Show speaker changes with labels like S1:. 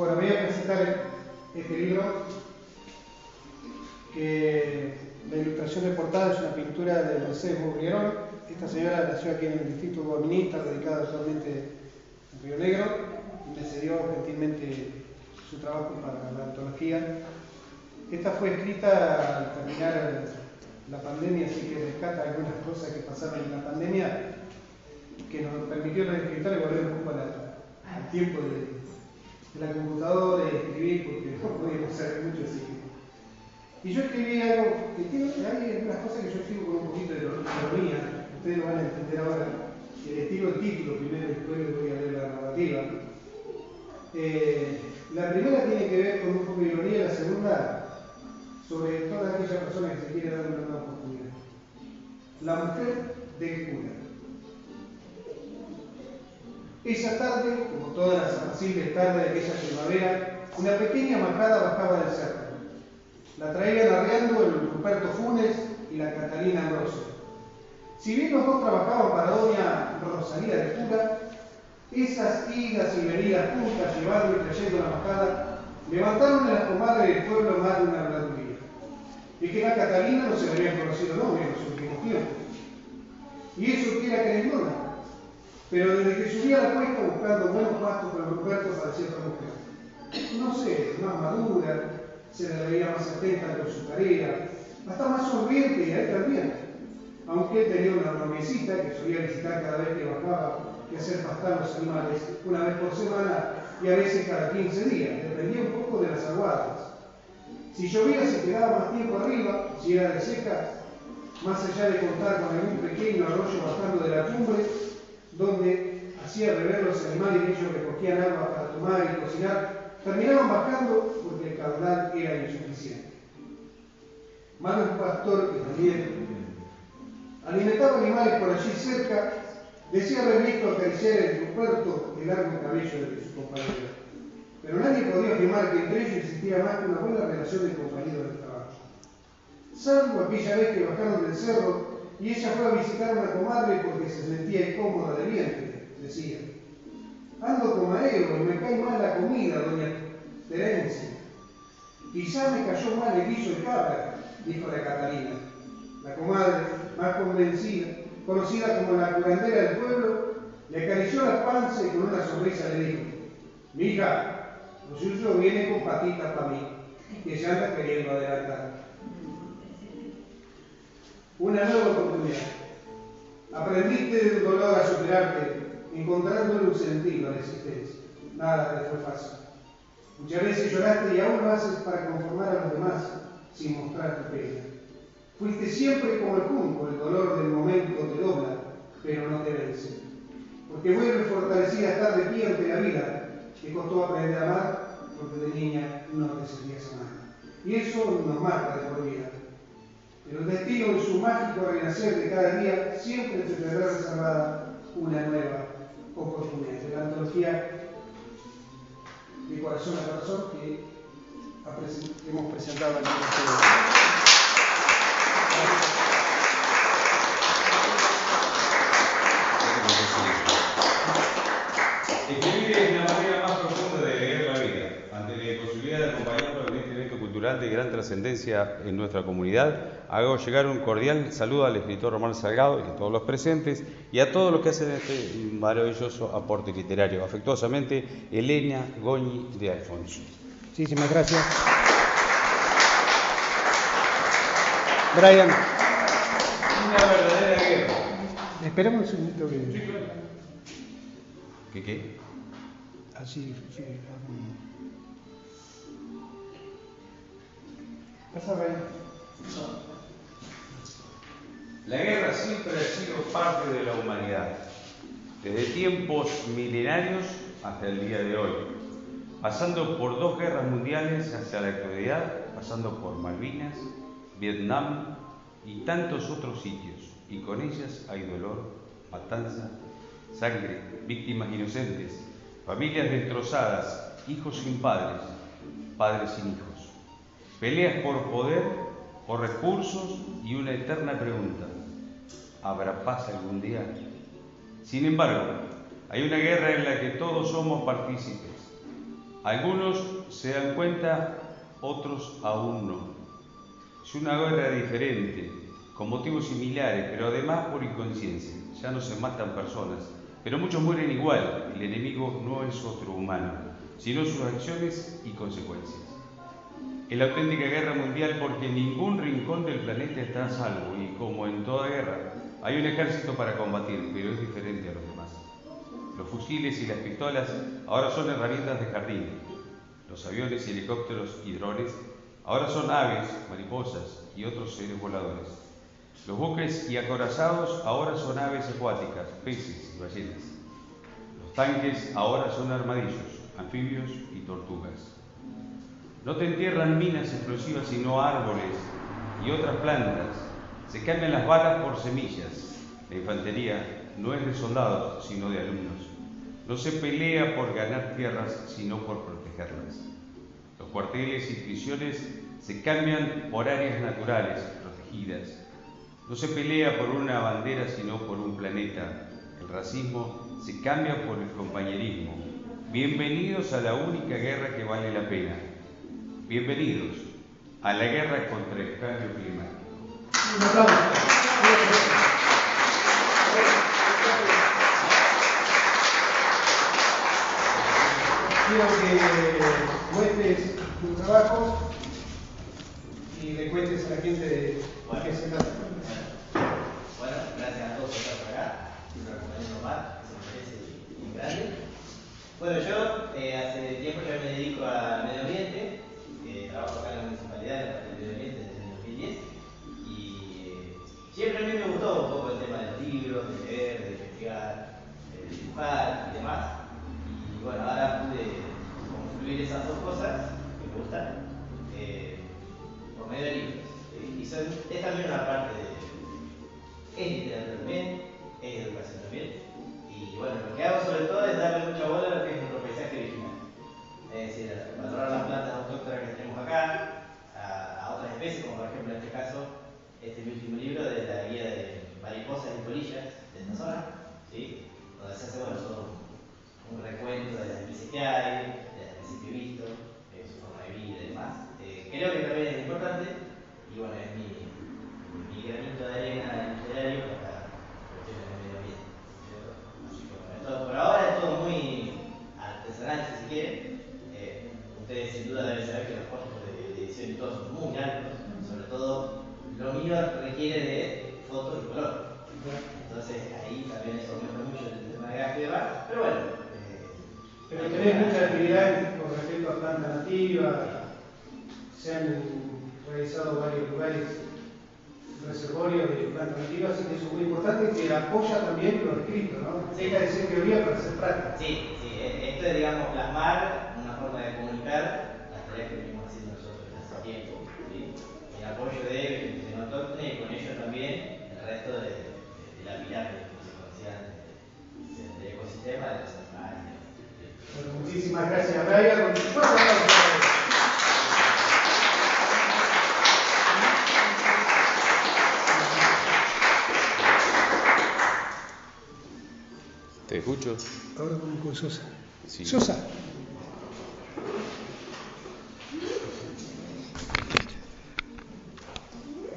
S1: Bueno, voy a presentar este libro que la ilustración de portada es una pintura de Mercedes Bourguerón. Esta señora nació aquí en el distrito comunista, dedicada actualmente en Río Negro, y me cedió gentilmente su trabajo para la antología. Esta fue escrita al terminar la pandemia, así que rescata algunas cosas que pasaron en la pandemia que nos permitió los escritores volver un poco al tiempo de, de la computadora y escribir, porque no podíamos saber mucho así. Y yo escribí algo que tiene, algunas cosas que yo escribo con un poquito de ironía, ustedes lo van a entender ahora. Les tiro el título primero y después voy a leer la narrativa. Eh, la primera tiene que ver con un poco de ironía, la segunda sobre toda aquella persona que se quiere dar una nueva oportunidad. La mujer del cura. Esa tarde, como todas las apacibles tardes de aquella primavera, una pequeña majada bajaba del cerro. La traían arreando el Ruperto Funes y la Catalina Ambrosio. Si bien los dos trabajaban para doña Rosalía de Cura, esas idas y venidas juntas, llevando y trayendo la majada, levantaron en la comadre del pueblo más de una habladuría. Y que la Catalina no se le habían conocido nombre en los últimos tiempos. Y eso que era querendona. Pero desde que subía a la cuesta buscando buenos pastos para Ruperto parecía otra mujer. No sé, más madura, se la veía más atenta con su tarea, hasta más sonriente y a él también. Aunque él tenía una noviecita que solía visitar cada vez que bajaba y hacer pastar los animales una vez por semana y a veces cada 15 días, dependía un poco de las aguadas. Si llovía se quedaba más tiempo arriba, si era de seca, más allá de contar con algún pequeño arroyo bajando de la cumbre, donde hacía beber los animales y ellos recogían agua para tomar y cocinar, terminaban bajando porque el caudal era insuficiente. Más un pastor que también alimentaba animales por allí cerca, decía visto acariciar su puerto el largo cabello de su compañero. Pero nadie podía afirmar que entre ellos existía más que una buena relación de compañero de trabajo. Salvo aquella vez que bajaron del cerro y ella fue a visitar a una comadre porque se sentía incómoda de vientre, decía. Ando con mareo y me cae mal la comida, doña Terencia. Quizá me cayó mal el guiso de cabra, dijo la Catalina. La comadre, más convencida, conocida como la curandera del pueblo, le acarició la panza y con una sonrisa le dijo, mija, lo suyo viene con patitas para mí, que se anda queriendo adelantar. Una nueva oportunidad. Aprendiste del dolor a superarte, encontrándole un sentido a la existencia. Nada te fue fácil. Muchas veces lloraste y aún lo haces para conformar a los demás sin mostrar tu pena. Fuiste siempre como el junco, el dolor del momento te dobla, pero no te vence. Porque vuelve fortalecida a estar de pie ante la vida. Te costó aprender a amar porque de niña no te sentías amar. Y eso nos marca de por vida. Pero el destino en su mágico renacer de cada día siempre te tendrá reservada una nueva oportunidad. De la antología de corazón a corazón que hemos presentado aquí en este
S2: Escribir es la manera más profunda de leer la vida. Ante la imposibilidad de acompañarlo en este evento cultural de gran trascendencia en nuestra comunidad, hago llegar un cordial saludo al escritor Román Salgado y a todos los presentes y a todos los que hacen este maravilloso aporte literario. Afectuosamente, Elena Goñi de Alfonso.
S1: Muchísimas gracias. Brian.
S2: Una verdadera guerra.
S1: Esperamos un segundito que.
S2: Sí, claro. ¿Qué qué?
S1: Así, sí. Pasa, Brian.
S2: La guerra siempre ha sido parte de la humanidad, desde tiempos milenarios hasta el día de hoy, pasando por dos guerras mundiales hacia la actualidad, pasando por Malvinas, Vietnam y tantos otros sitios, y con ellas hay dolor, matanza, sangre, víctimas inocentes, familias destrozadas, hijos sin padres, padres sin hijos, peleas por poder, por recursos y una eterna pregunta, ¿habrá paz algún día? Sin embargo, hay una guerra en la que todos somos partícipes, Algunos se dan cuenta, otros aún no. Es una guerra diferente, con motivos similares, pero además por inconsciencia. Ya no se matan personas, pero muchos mueren igual. El enemigo no es otro humano, sino sus acciones y consecuencias. Es la auténtica guerra mundial porque ningún rincón del planeta está a salvo y como en toda guerra hay un ejército para combatir, pero es diferente a los demás. Los fusiles y las pistolas ahora son herramientas de jardín. Los aviones helicópteros y drones ahora son aves, mariposas y otros seres voladores. Los buques y acorazados ahora son aves acuáticas, peces y ballenas. Los tanques ahora son armadillos, anfibios y tortugas. No te entierran minas explosivas, sino árboles y otras plantas. Se cambian las balas por semillas. La infantería no es de soldados, sino de alumnos. No se pelea por ganar tierras, sino por protegerlas. Los cuarteles y prisiones se cambian por áreas naturales, protegidas. No se pelea por una bandera, sino por un planeta. El racismo se cambia por el compañerismo. Bienvenidos a la única guerra que vale la pena Bienvenidos a la guerra contra el cambio climático.
S1: Quiero que muestres tu trabajo y le cuentes a la gente de qué se
S3: trata. Quiere ustedes sin duda deben saber que los costos de, edición y todo son muy altos, sobre todo lo mío requiere de fotos y color. Entonces ahí también eso aumenta mucho el tema de gasto y demás, pero bueno. Eh,
S1: pero tenés mucha actividad con respecto a plantas nativas, se han realizado varios lugares reservorios de plantas nativas, así que eso es muy importante que apoya también lo escrito, ¿no? Deja de ser teoría para ser práctica.
S3: Sí, sí, esto es, digamos, plasmar una forma de comunicar las tareas que venimos haciendo nosotros hace tiempo, ¿sí? El apoyo de Vicente Tocne y con ello también el resto de, de, la pirámide, como se conocía del ecosistema de los animales.
S1: Bueno, muchísimas gracias, Brian.
S2: Te escucho.
S1: Ahora con Sosa.
S2: Sí.
S1: Sosa.